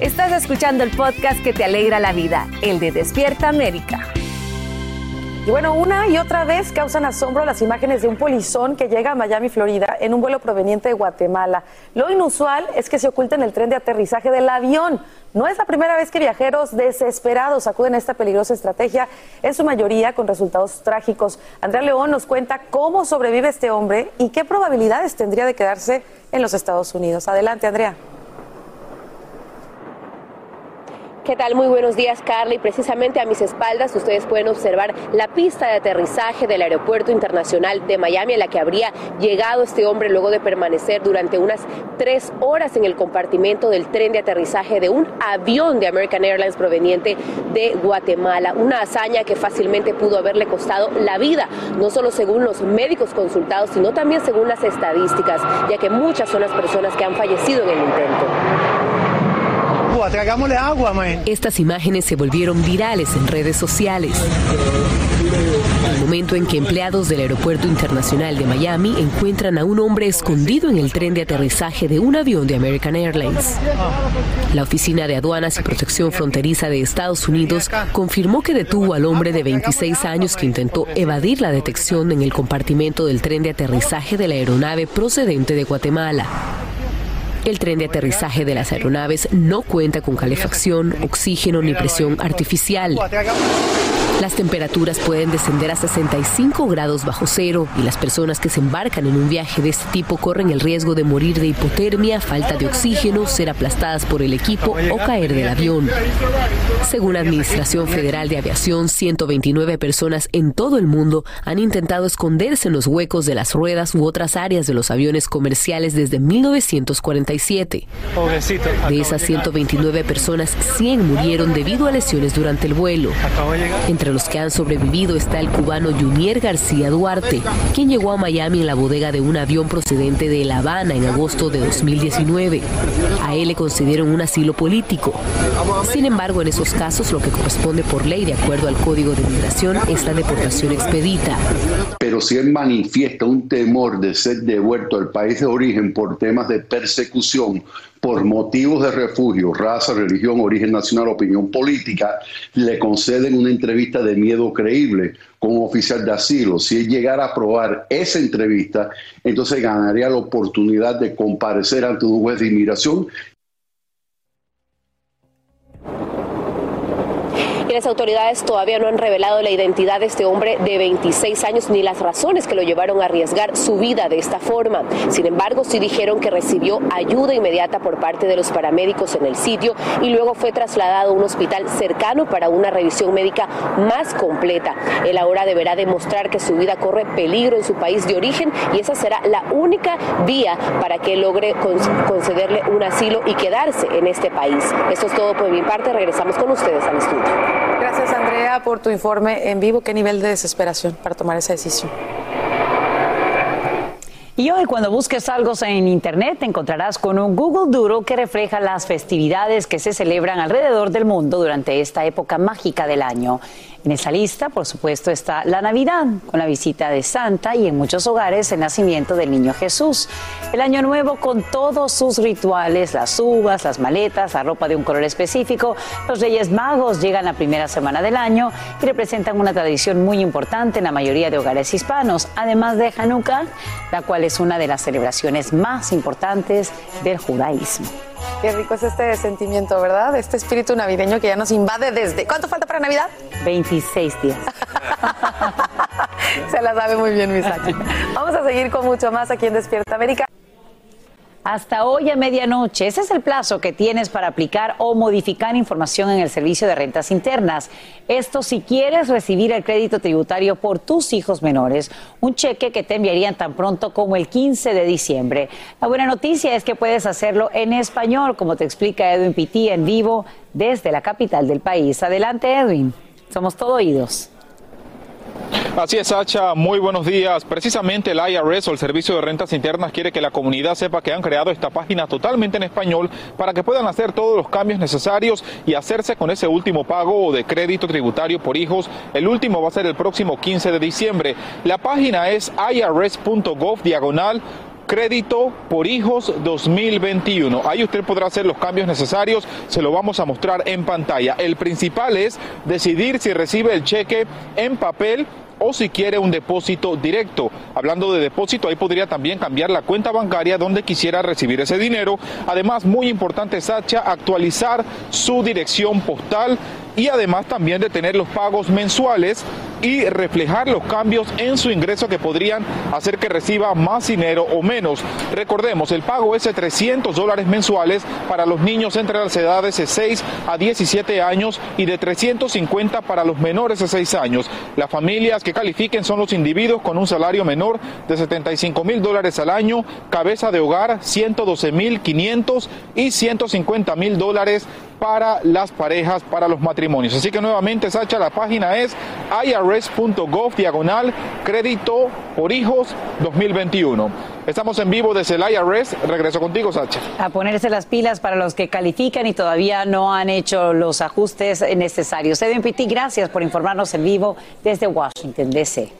Estás escuchando el podcast que te alegra la vida, el de Despierta América. Y bueno, una y otra vez causan asombro las imágenes de un polizón que llega a Miami, Florida, en un vuelo proveniente de Guatemala. Lo inusual es que se oculta en el tren de aterrizaje del avión. No es la primera vez que viajeros desesperados acuden a esta peligrosa estrategia, en su mayoría con resultados trágicos. Andrea León nos cuenta cómo sobrevive este hombre y qué probabilidades tendría de quedarse en los Estados Unidos. Adelante, Andrea. ¿Qué tal? Muy buenos días, Carla. Y precisamente a mis espaldas ustedes pueden observar la pista de aterrizaje del Aeropuerto Internacional de Miami, a la que habría llegado este hombre luego de permanecer durante unas tres horas en el compartimento del tren de aterrizaje de un avión de American Airlines proveniente de Guatemala. Una hazaña que fácilmente pudo haberle costado la vida, no solo según los médicos consultados, sino también según las estadísticas, ya que muchas son las personas que han fallecido en el intento. Estas imágenes se volvieron virales en redes sociales. El momento en que empleados del Aeropuerto Internacional de Miami encuentran a un hombre escondido en el tren de aterrizaje de un avión de American Airlines. La Oficina de Aduanas y Protección Fronteriza de Estados Unidos confirmó que detuvo al hombre de 26 años que intentó evadir la detección en el compartimento del tren de aterrizaje de la aeronave procedente de Guatemala. El tren de aterrizaje de las aeronaves no cuenta con calefacción, oxígeno ni presión artificial. Las temperaturas pueden descender a 65 grados bajo cero y las personas que se embarcan en un viaje de este tipo corren el riesgo de morir de hipotermia, falta de oxígeno, ser aplastadas por el equipo o caer del avión. Según la Administración Federal de Aviación, 129 personas en todo el mundo han intentado esconderse en los huecos de las ruedas u otras áreas de los aviones comerciales desde 1947. De esas 129 personas, 100 murieron debido a lesiones durante el vuelo. Entre los que han sobrevivido está el cubano Junier García Duarte, quien llegó a Miami en la bodega de un avión procedente de La Habana en agosto de 2019. A él le concedieron un asilo político. Sin embargo, en esos casos, lo que corresponde por ley, de acuerdo al Código de Migración, es la deportación expedita. Pero si él manifiesta un temor de ser devuelto al país de origen por temas de persecución, por motivos de refugio, raza, religión, origen nacional, opinión política, le conceden una entrevista de miedo creíble con un oficial de asilo. Si él llegara a aprobar esa entrevista, entonces ganaría la oportunidad de comparecer ante un juez de inmigración y las autoridades todavía no han revelado la identidad de este hombre de 26 años ni las razones que lo llevaron a arriesgar su vida de esta forma. Sin embargo, sí dijeron que recibió ayuda inmediata por parte de los paramédicos en el sitio y luego fue trasladado a un hospital cercano para una revisión médica más completa. Él ahora deberá demostrar que su vida corre peligro en su país de origen y esa será la única vía para que logre concederle un asilo y quedarse en este país. Esto es todo por mi parte. Regresamos con ustedes al estudio. Gracias, Andrea, por tu informe en vivo. ¿Qué nivel de desesperación para tomar esa decisión? Y hoy cuando busques algo en internet te encontrarás con un Google Doodle que refleja las festividades que se celebran alrededor del mundo durante esta época mágica del año. En esa lista, por supuesto, está la Navidad, con la visita de Santa y en muchos hogares el nacimiento del niño Jesús. El Año Nuevo con todos sus rituales, las uvas, las maletas, la ropa de un color específico. Los Reyes Magos llegan la primera semana del año y representan una tradición muy importante en la mayoría de hogares hispanos, además de Hanukkah, la cual es una de las celebraciones más importantes del judaísmo. Qué rico es este sentimiento, ¿verdad? Este espíritu navideño que ya nos invade desde... ¿Cuánto falta para Navidad? 26 días. *laughs* Se la sabe muy bien, Misachi. Vamos a seguir con mucho más aquí en Despierta América. Hasta hoy a medianoche. Ese es el plazo que tienes para aplicar o modificar información en el servicio de rentas internas. Esto si quieres recibir el crédito tributario por tus hijos menores, un cheque que te enviarían tan pronto como el 15 de diciembre. La buena noticia es que puedes hacerlo en español, como te explica Edwin Pitti en vivo desde la capital del país. Adelante, Edwin. Somos todo oídos. Así es, Sacha. Muy buenos días. Precisamente el IRS o el Servicio de Rentas Internas quiere que la comunidad sepa que han creado esta página totalmente en español para que puedan hacer todos los cambios necesarios y hacerse con ese último pago de crédito tributario por hijos. El último va a ser el próximo 15 de diciembre. La página es irs.gov diagonal crédito por hijos 2021. Ahí usted podrá hacer los cambios necesarios, se lo vamos a mostrar en pantalla. El principal es decidir si recibe el cheque en papel o si quiere un depósito directo. Hablando de depósito, ahí podría también cambiar la cuenta bancaria donde quisiera recibir ese dinero. Además, muy importante, Sacha, actualizar su dirección postal y además también de tener los pagos mensuales y reflejar los cambios en su ingreso que podrían hacer que reciba más dinero o menos. Recordemos, el pago es de 300 dólares mensuales para los niños entre las edades de 6 a 17 años y de 350 para los menores de 6 años. Las familias que califiquen son los individuos con un salario menor de 75 mil dólares al año, cabeza de hogar 112 mil 500 y 150 mil dólares para las parejas, para los matrimonios. Así que nuevamente, Sacha, la página es irs.gov diagonal crédito por hijos 2021. Estamos en vivo desde el IRS. Regreso contigo, Sacha. A ponerse las pilas para los que califican y todavía no han hecho los ajustes necesarios. Edwin Pitti, gracias por informarnos en vivo desde Washington, D.C.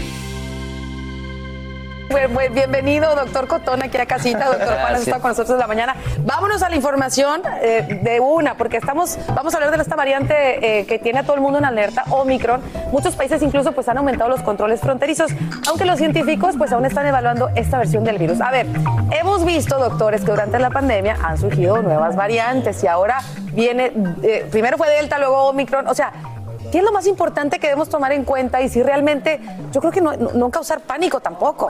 Buen- buen- Bienvenido, doctor Cotón, aquí a casita. Doctor Juan está con nosotros en la mañana. Vámonos a la información eh, de una, porque estamos, vamos a hablar de esta variante eh, que tiene a todo el mundo en alerta, Omicron. Muchos países incluso pues han aumentado los controles fronterizos, aunque los científicos pues aún están evaluando esta versión del virus. A ver, hemos visto, doctores, que durante la pandemia han surgido nuevas variantes y ahora viene, eh, primero fue Delta, luego Omicron, o sea... ¿Qué es lo más importante que debemos tomar en cuenta y si realmente, yo creo que no- no causar pánico tampoco?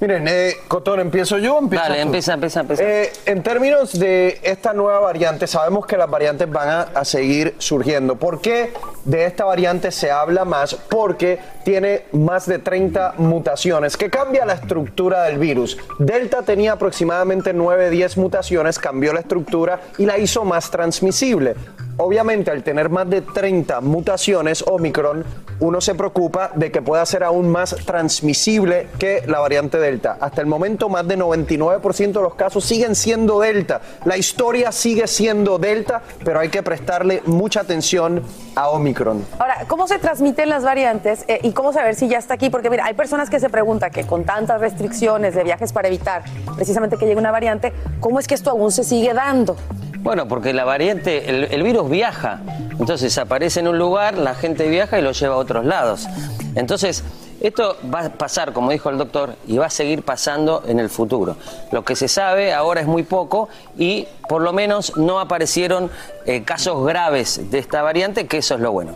Miren, eh, Cotón, ¿empiezo yo o empieza Dale, tú? empieza, empieza, empieza. Eh, en términos de esta nueva variante, sabemos que las variantes van a, a seguir surgiendo. ¿Por qué de esta variante se habla más? Porque tiene más de 30 mutaciones, que cambia la estructura del virus. Delta tenía aproximadamente 9, 10 mutaciones, cambió la estructura y la hizo más transmisible. Obviamente, al tener más de 30 mutaciones Omicron, uno se preocupa de que pueda ser aún más transmisible que la variante Delta. Hasta el momento, más de 99% de los casos siguen siendo Delta. La historia sigue siendo Delta, pero hay que prestarle mucha atención a Omicron. Ahora, ¿cómo se transmiten las variantes eh, y cómo saber si ya está aquí? Porque mira, hay personas que se preguntan que con tantas restricciones de viajes para evitar precisamente que llegue una variante, ¿cómo es que esto aún se sigue dando? Bueno, porque la variante, el, virus viaja. Entonces aparece en un lugar, la gente viaja y lo lleva a otros lados. Entonces, esto va a pasar, como dijo el doctor, y va a seguir pasando en el futuro. Lo que se sabe ahora es muy poco y por lo menos no aparecieron eh, casos graves de esta variante, que eso es lo bueno.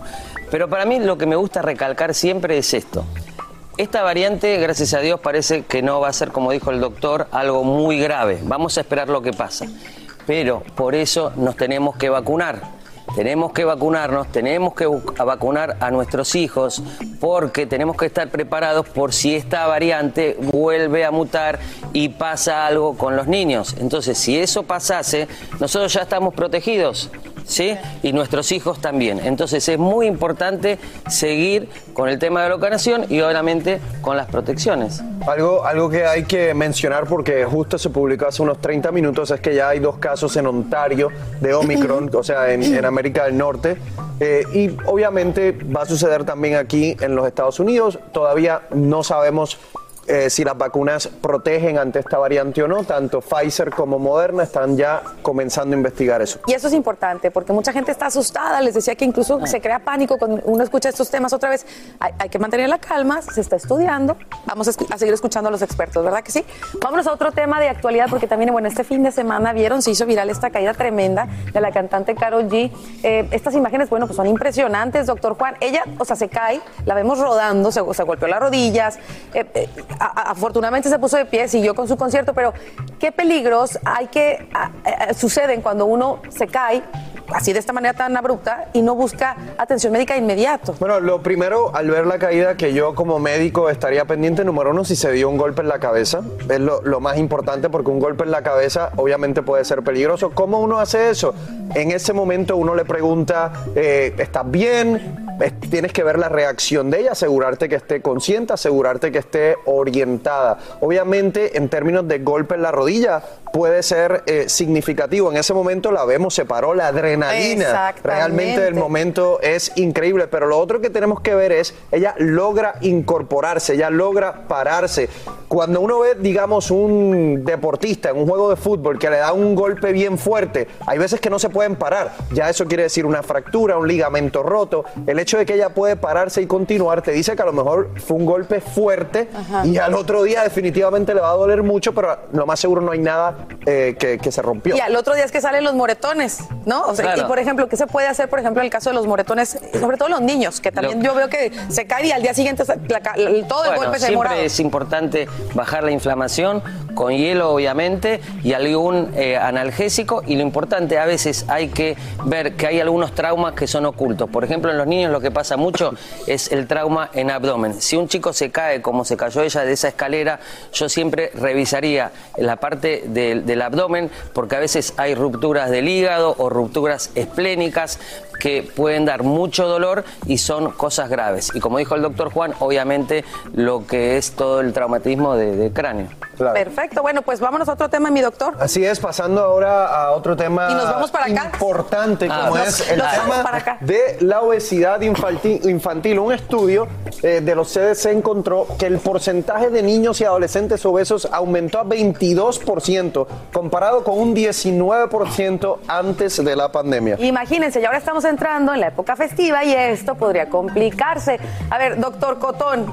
Pero para mí lo que me gusta recalcar siempre es esto. Esta variante, gracias a Dios, parece que no va a ser, como dijo el doctor, algo muy grave. Vamos a esperar lo que pasa. Pero por eso nos tenemos que vacunar. Tenemos que vacunarnos, tenemos que vacunar a nuestros hijos porque tenemos que estar preparados por si esta variante vuelve a mutar y pasa algo con los niños. Entonces, si eso pasase, nosotros ya estamos protegidos. ¿Sí? Y nuestros hijos también. Entonces es muy importante seguir con el tema de la vacunación y obviamente con las protecciones. Algo, algo que hay que mencionar porque justo se publicó hace unos 30 minutos es que ya hay dos casos en Ontario de Omicron, o sea, en, en América del Norte. Eh, y obviamente va a suceder también aquí en los Estados Unidos. Todavía no sabemos eh, si las vacunas protegen ante esta variante o no. Tanto Pfizer como Moderna están ya comenzando a investigar eso. Y eso es importante porque mucha gente está asustada. Les decía que incluso se crea pánico cuando uno escucha estos temas otra vez. Hay, que mantener la calma, se está estudiando. Vamos a, seguir escuchando a los expertos, ¿verdad que sí? Vámonos a otro tema de actualidad porque también, bueno, este fin de semana vieron, se hizo viral esta caída tremenda de la cantante Karol G. Eh, estas imágenes, bueno, pues son impresionantes, doctor Juan. Ella, o sea, se cae, la vemos rodando, se, golpeó las rodillas. Eh, afortunadamente se puso de pie, siguió con su concierto, pero ¿qué peligros hay que a- suceden cuando uno se cae así de esta manera tan abrupta y no busca atención médica inmediato? Bueno, lo primero, al ver la caída, que yo como médico estaría pendiente, número uno, si se dio un golpe en la cabeza. Es lo, lo más importante porque un golpe en la cabeza obviamente puede ser peligroso. ¿Cómo uno hace eso? En ese momento uno le pregunta, eh, ¿estás bien? Es- Tienes que ver la reacción de ella, asegurarte que esté consciente, asegurarte que esté orientada. Obviamente, en términos de golpe en la rodilla, puede ser eh, significativo. En ese momento la vemos, se paró la adrenalina. Realmente del momento es increíble, pero lo otro que tenemos que ver es, ella logra incorporarse, ella logra pararse. Cuando uno ve, digamos, un deportista en un juego de fútbol que le da un golpe bien fuerte, hay veces que no se pueden parar. Ya eso quiere decir una fractura, un ligamento roto. El hecho de que ella puede pararse y continuar te dice que a lo mejor fue un golpe fuerte Ajá. y al otro día definitivamente le va a doler mucho, pero lo más seguro no hay nada eh, que, que se rompió. Y al otro día es que salen los moretones, ¿no? O sea, Claro. y por ejemplo, ¿qué se puede hacer, por ejemplo, en el caso de los moretones, sobre todo los niños, que también yo veo que se caen y al día siguiente la todo el Bueno, golpe se siempre morado? es importante bajar la inflamación con hielo, obviamente, y algún eh, analgésico. Y lo importante, a veces hay que ver que hay algunos traumas que son ocultos. Por ejemplo, en los niños lo que pasa mucho es el trauma en abdomen. Si un chico se cae como se cayó ella de esa escalera, yo siempre revisaría la parte del, del abdomen, porque a veces hay rupturas del hígado o rupturas esplénicas que pueden dar mucho dolor y son cosas graves. Y como dijo el doctor Juan, obviamente lo que es todo el traumatismo de, de cráneo. Perfecto, bueno, pues vámonos a otro tema, mi doctor. Así es, pasando ahora a otro tema Y nos vamos para acá. importante Ah, como nos- es el tema de la obesidad infantil. infantil. Un estudio eh, de los CDC encontró que el porcentaje de niños y adolescentes obesos aumentó a 22% comparado con un 19% antes de la pandemia. Imagínense, y ahora estamos entrando en la época festiva y esto podría complicarse. A ver, doctor Cotón,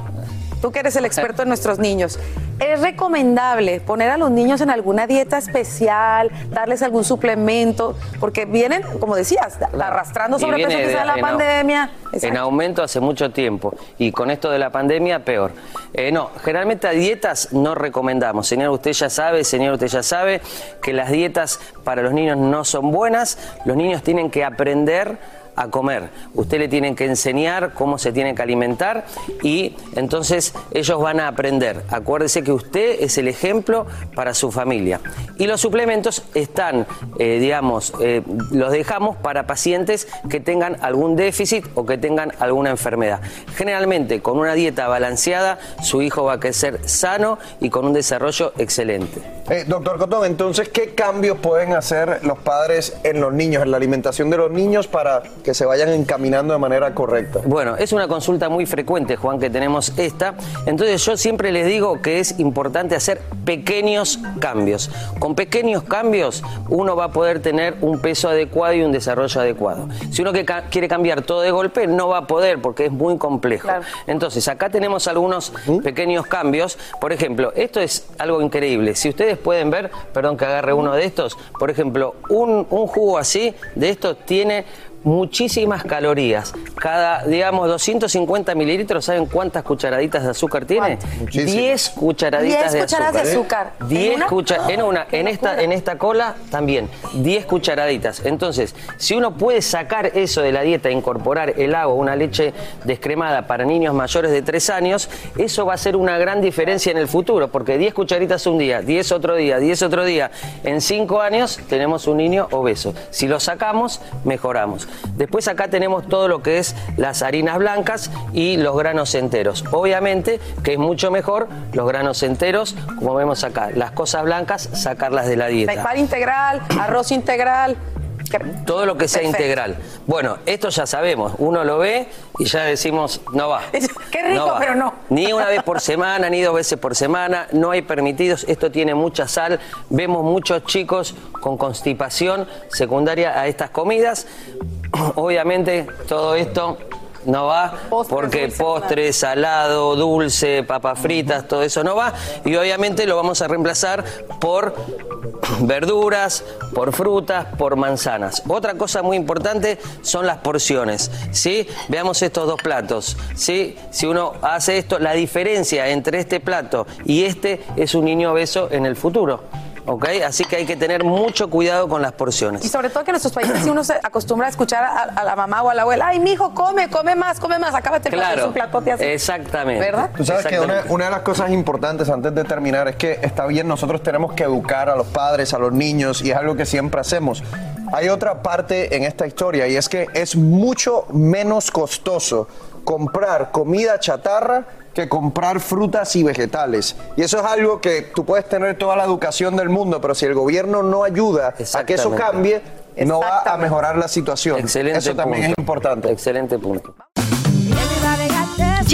tú que eres el experto en nuestros niños, ¿es recomendable poner a los niños en alguna dieta especial, darles algún suplemento? Porque vienen, como decías, arrastrando sobrepeso quizás de- la en pandemia. En aumento hace mucho tiempo y con esto de la pandemia peor. Eh, no, generalmente a dietas no recomendamos. Señor, usted ya sabe, señor, usted ya sabe que las dietas para los niños no son buenas. Los niños tienen que aprender a comer. Usted le tienen que enseñar cómo se tiene que alimentar y entonces ellos van a aprender. Acuérdese que usted es el ejemplo para su familia. Y los suplementos están, eh, digamos, eh, los dejamos para pacientes que tengan algún déficit o que tengan alguna enfermedad. Generalmente con una dieta balanceada su hijo va a crecer sano y con un desarrollo excelente. Eh, doctor Cotón, entonces, ¿qué cambios pueden hacer los padres en los niños, en la alimentación de los niños para que se vayan encaminando de manera correcta? Bueno, es una consulta muy frecuente, Juan, que tenemos esta. Entonces yo siempre les digo que es importante hacer pequeños cambios. Con pequeños cambios uno va a poder tener un peso adecuado y un desarrollo adecuado. Si uno que ca- quiere cambiar todo de golpe, no va a poder porque es muy complejo. Entonces acá tenemos algunos pequeños cambios. Por ejemplo, esto es algo increíble. Si ustedes pueden ver, perdón que agarre uno de estos, por ejemplo, un, un jugo así de estos tiene muchísimas calorías. Cada, digamos, 250 mililitros, ¿saben cuántas cucharaditas de azúcar tiene? 10 cucharaditas 10 de cucharadas azúcar. de azúcar. ¿En 10 una? cucharadas, en una, en esta, en esta cola también, 10 cucharaditas. Entonces, si uno puede sacar eso de la dieta, e incorporar el agua, una leche descremada para niños mayores de 3 años, eso va a ser una gran diferencia en el futuro, porque 10 cucharitas un día, 10 otro día, 10 otro día, en 5 años tenemos un niño obeso. Si lo sacamos, mejoramos. Después acá tenemos todo lo que es las harinas blancas y los granos enteros. Obviamente que es mucho mejor los granos enteros, como vemos acá. Las cosas blancas, sacarlas de la dieta. Pan integral, arroz integral. Todo lo que sea Perfecto. integral. Bueno, esto ya sabemos. Uno lo ve y ya decimos, no va. Qué rico, va. pero no. Ni una vez por semana, ni dos veces por semana. No hay permitidos. Esto tiene mucha sal. Vemos muchos chicos con constipación secundaria a estas comidas. *coughs* Obviamente, todo esto no va porque postre, salado, dulce, papas fritas, todo eso no va. Y obviamente lo vamos a reemplazar por verduras, por frutas, por manzanas. Otra cosa muy importante son las porciones. ¿sí? Veamos estos dos platos. ¿sí? Si uno hace esto, la diferencia entre este plato y este es un niño obeso en el futuro. ¿Ok? Así que hay que tener mucho cuidado con las porciones. Y sobre todo que en nuestros países si uno se acostumbra a escuchar a, a la mamá o a la abuela, ay, mi hijo, come, come más, come más, acábate Claro, un platote así. exactamente. ¿Verdad? Tú sabes que una de las cosas importantes antes de terminar es que está bien, nosotros tenemos que educar a los padres, a los niños, y es algo que siempre hacemos. Hay otra parte en esta historia y es que es mucho menos costoso comprar comida chatarra que comprar frutas y vegetales. Y eso es algo que tú puedes tener toda la educación del mundo, pero si el gobierno no ayuda a que eso cambie, no va a mejorar la situación. Excelente eso también punto. es importante. Excelente punto.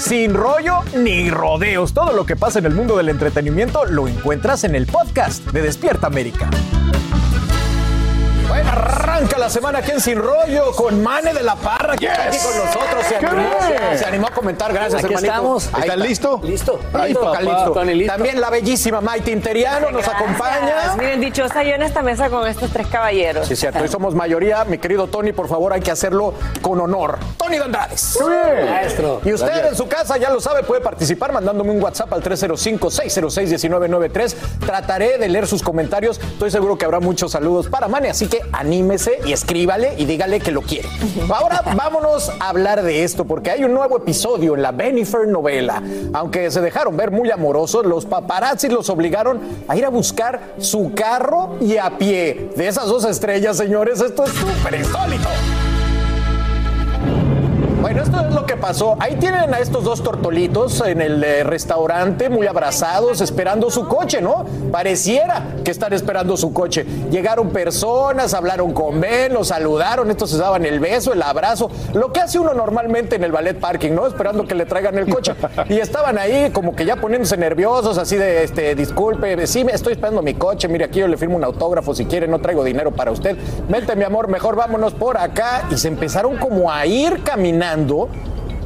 Sin rollo ni rodeos. Todo lo que pasa en el mundo del entretenimiento lo encuentras en el podcast de Despierta América. Bueno, arranca la semana aquí en Sin Rollo con Mane de la Que está aquí con nosotros. Se ¡Qué animó, bien! se animó a comentar. Gracias, Aquí hermanito. estamos. Ahí ¿Estás está. listo? Listo. Tony, listo. También la bellísima Maite Interiano nos acompaña. Miren, dichosa yo en esta mesa con estos tres caballeros. Sí, cierto. Hoy somos mayoría. Mi querido Tony, por favor, hay que hacerlo con honor. Tony. Muy bien. Maestro. Y usted Gracias. en su casa ya lo sabe, puede participar mandándome un WhatsApp al 305-606-1993. Trataré de leer sus comentarios. Estoy seguro que habrá muchos saludos para Mane, así que anímese y escríbale y dígale que lo quiere. Ahora *laughs* vámonos a hablar de esto, porque hay un nuevo episodio en la Benifer novela. Aunque se dejaron ver muy amorosos, los paparazzi los obligaron a ir a buscar su carro y a pie. De esas dos estrellas, señores, esto es súper insólito. Esto es lo que pasó. Ahí tienen a estos dos tortolitos en el eh, restaurante, muy abrazados, esperando su coche, ¿no? Pareciera que están esperando su coche. Llegaron personas, hablaron con Ben, los saludaron, estos se daban el beso, el abrazo, lo que hace uno normalmente en el ballet parking, ¿no? Esperando que le traigan el coche. Y estaban ahí como que ya poniéndose nerviosos, así de, este, disculpe, sí, me estoy esperando mi coche, mire, aquí yo le firmo un autógrafo si quiere, no traigo dinero para usted. Vente, mi amor, mejor vámonos por acá. Y se empezaron como a ir caminando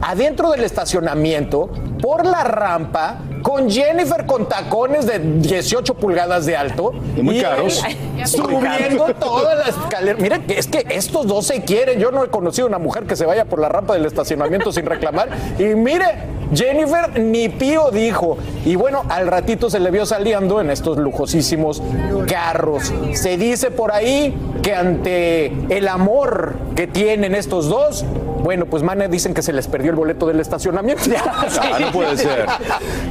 adentro del estacionamiento, por la rampa, con Jennifer con tacones de 18 pulgadas de alto. Y muy caros. *laughs* Subiendo toda la escalera. Mira, es que estos dos se quieren. Yo no he conocido una mujer que se vaya por la rampa del estacionamiento sin reclamar. Y mire, Jennifer ni pío dijo. Y bueno, al ratito se le vio saliendo en estos lujosísimos carros. Se dice por ahí que ante el amor que tienen estos dos, bueno, pues Mane dicen que se les perdió el boleto del estacionamiento. *laughs* Ah, no puede *laughs* ser.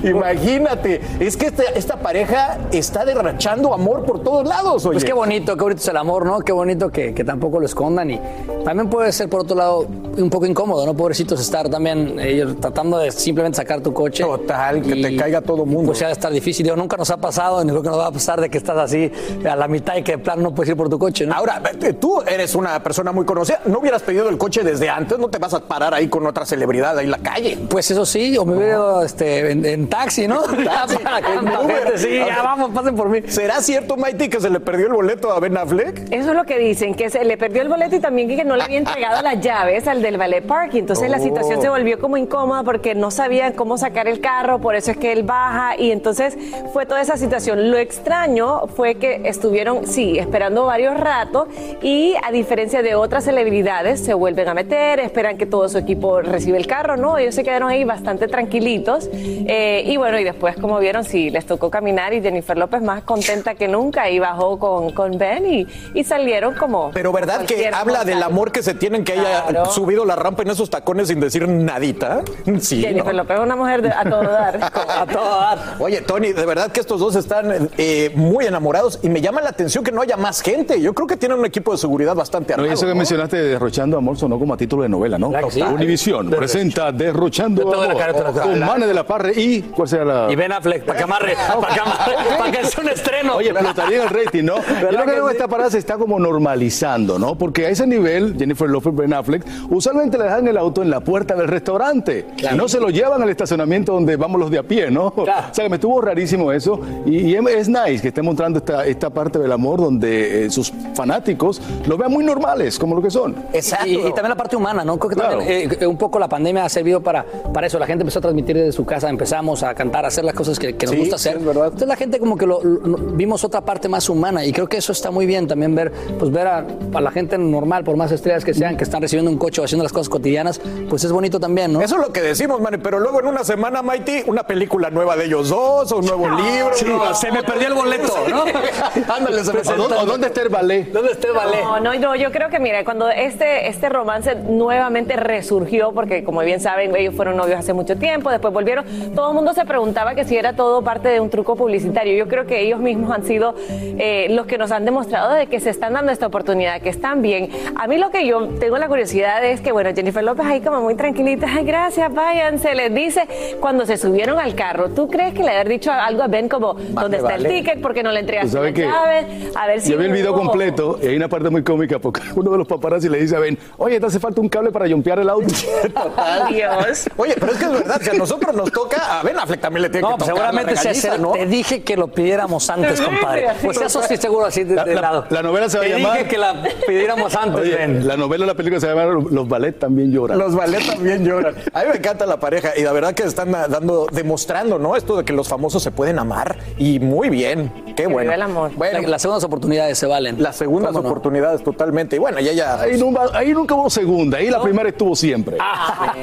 Imagínate, es que esta, esta pareja está derrachando amor por todos lados, oye. Pues qué bonito, qué bonito es el amor, ¿no? Qué bonito que, que tampoco lo escondan y también puede ser por otro lado un poco incómodo, ¿no? Pobrecitos estar también ellos tratando de simplemente sacar tu coche. Total, que te caiga todo mundo. Pues ya estar difícil, Digo, nunca nos ha pasado, ni creo que nos va a pasar de que estás así a la mitad y que de plano no puedes ir por tu coche, ¿no? Ahora, tú eres una persona muy conocida. ¿No hubieras pedido el coche desde antes? ¿No te vas a parar ahí con otra celebridad ahí en la calle? Pues eso sí, o me ido este, en, en taxi, ¿no? *laughs* *laughs* En Uber. sí, ya *laughs* vamos, pasen por mí. ¿Será cierto, Maite, que se le perdió el boleto a Ben Affleck? Eso es lo que dicen, que se le perdió el boleto y también que no le había entregado las llaves al del ballet parking. Entonces la Oh. situación se volvió como incómoda porque no sabían cómo sacar el carro, por eso es que él baja y entonces fue toda esa situación. Lo extraño fue que estuvieron, sí, esperando varios ratos y a diferencia de otras celebridades se vuelven a meter, esperan que todo su equipo reciba el carro, ¿no? Ellos se quedaron ahí bastante tranquilitos. eh, y bueno, y después, como vieron, sí, les tocó caminar y Jennifer López más contenta que nunca y bajó con, con Ben y, y salieron como. Pero verdad que habla del amor que se tienen que haya Claro. subido la rampa en esos tacones sin decir nadita. Sí. Jennifer ¿no? López es una mujer de- a todo dar. *laughs* A todo dar. Oye, Tony, de verdad que estos dos están eh, muy enamorados y me llama la atención que no haya más gente. Yo creo que tienen un equipo de seguridad bastante No, y armado. eso que ¿no? mencionaste de Derrochando Amor sonó como a título de novela, ¿no? Que sí. Univisión presenta Derrochando la Amor con Mane de la Parre y ¿cuál será la...? Y Ben Affleck, para que amarre, para que amarre, para que sea un estreno. Oye, explotaría el rating, ¿no? *laughs* Yo creo que, que luego sí? esta parada se está como normalizando, ¿no? Porque a ese nivel, Jennifer Lopez, Ben Affleck, usualmente le dejan el auto en la puerta del restaurante. No se lo llevan al estacionamiento donde vamos los de a pie, ¿no? O sea, que me estuvo rarísimo eso. Y, y es nice que esté mostrando esta, esta parte del amor donde eh, sus fanáticos lo vean muy normales, como lo que son. Exacto. Y, y también la parte humana, ¿no? Creo que también eh, eh, un poco la pandemia ha servido para, para eso. La gente empezó a transmitir desde su casa, empezamos a cantar, a hacer las cosas que, que nos Sí, gusta sí, hacer. es verdad. Entonces la gente como que lo, lo- vimos otra parte más humana y creo que eso está muy bien también ver, pues ver a, a la gente normal, por más estrellas que sean, que están recibiendo un coche o haciendo las cosas cotidianas, pues es bonito también, ¿no? Eso es lo que decimos, man, pero luego en una semana, Mighty, una película nueva de ellos dos, o un nuevo libro. Sí, ¿no? se me perdió el boleto, ¿no? *laughs* Ándale, se me ¿O dónde, está el ballet? ¿Dónde está el ballet? No, no, no, yo creo que mira, cuando este, este romance nuevamente resurgió, porque como bien saben, ellos fueron novios hace mucho tiempo, después volvieron, todo el mundo se preguntaba que si era todo parte de un truco publicitario. Yo creo que ellos mismos han sido eh, los que nos han demostrado de que se están dando esta oportunidad, que están bien. A mí lo que yo tengo la curiosidad es que, bueno, Jennifer López ahí como muy tranquilita, ay, gracias, váyanse, les dice, cuando se subieron al carro, ¿tú crees que le haber dicho algo a Ben como, ¿dónde está el ticket? ¿Por qué no le ¿Tú entregaste la llave? A ver si Yo vi el video completo y hay una parte muy cómica porque *laughs* uno de los paparazzi le dice a Ben, oye, te hace falta un cable para jumpear el auto. *laughs* Dios. Oye, pero es que es verdad, si a nosotros nos toca, a Ben Affleck también le tiene No, que pues tocar seguramente se regañiza, hace- ¿no? te dije que lo pidiéramos antes, compadre. Pues eso sí seguro así de, La- de la- lado. la novela se va a Te llamar- dije que la pidiéramos antes, Oye, Ben. la novela o la película se llama Los ballet también lloran. Los ballet también lloran. A mí me encanta la pareja y la verdad que están dando, demostrando, ¿no? Esto de que los famosos se pueden amar y muy bien. Qué bueno. el amor. Bueno, La- las segundas oportunidades se valen. las segundas oportunidades totalmente. Y bueno, ya ya. Ahí, nunca, ahí nunca hubo segunda, ahí la primera estuvo siempre.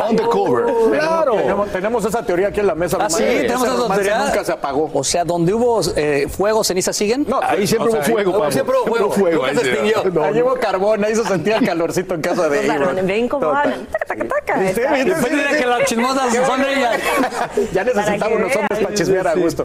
On the cover. Claro. Tenemos, tenemos esa teoría aquí en la mesa. Ah, sí, tenemos esa teoría. Nunca se apagó. O sea, donde hubo eh, fuego, cenizas siguen. No, Ahí siempre o sea, hubo fuego, ahí- Pablo. Siempre hubo fuego. fuego, Nunca se extinguió. No, ahí hubo carbón, ahí se sentía el calorcito en casa de ellos. ven cómo hablan. Taca, taca, dirán sí. que las chismosas Qué son ellas. *laughs* Ya necesitamos unos hombres para chismear a gusto.